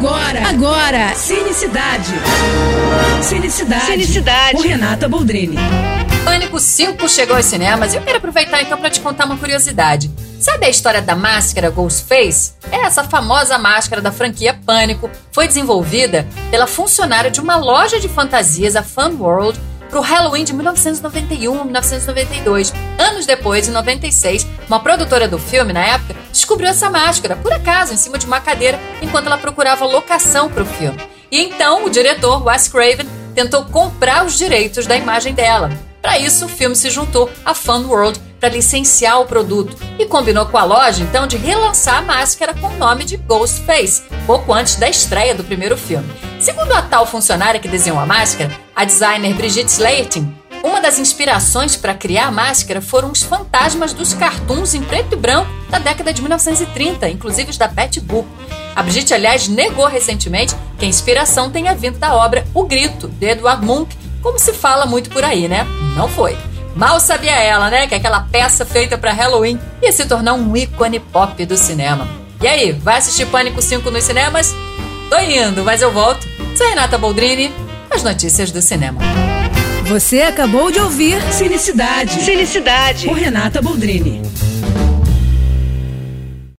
Agora, agora, Cinecidade. Cinecidade. Cinecidade. Com Renata Boldrini. Pânico 5 chegou aos cinemas e eu quero aproveitar então para te contar uma curiosidade. Sabe a história da máscara Ghostface? É essa famosa máscara da franquia Pânico foi desenvolvida pela funcionária de uma loja de fantasias, a Fun World, para o Halloween de 1991 1992. Anos depois, em 96, uma produtora do filme, na época, descobriu essa máscara, por acaso, em cima de uma cadeira, enquanto ela procurava locação para o filme. E então o diretor, Wes Craven, tentou comprar os direitos da imagem dela. Para isso, o filme se juntou à Fun World para licenciar o produto e combinou com a loja então de relançar a máscara com o nome de Ghostface, pouco antes da estreia do primeiro filme. Segundo a tal funcionária que desenhou a máscara, a designer Brigitte Slayton, uma das inspirações para criar a máscara foram os fantasmas dos cartoons em preto e branco da década de 1930, inclusive os da Betty Boop. A Brigitte, aliás, negou recentemente que a inspiração tenha vindo da obra O Grito, de Edward Munch, como se fala muito por aí, né? Não foi. Mal sabia ela, né, que aquela peça feita para Halloween ia se tornar um ícone pop do cinema. E aí, vai assistir Pânico 5 nos cinemas? Tô indo, mas eu volto. Sou Renata Boldrini, as notícias do cinema. Você acabou de ouvir Cinecidade. Com Renata Boldrini.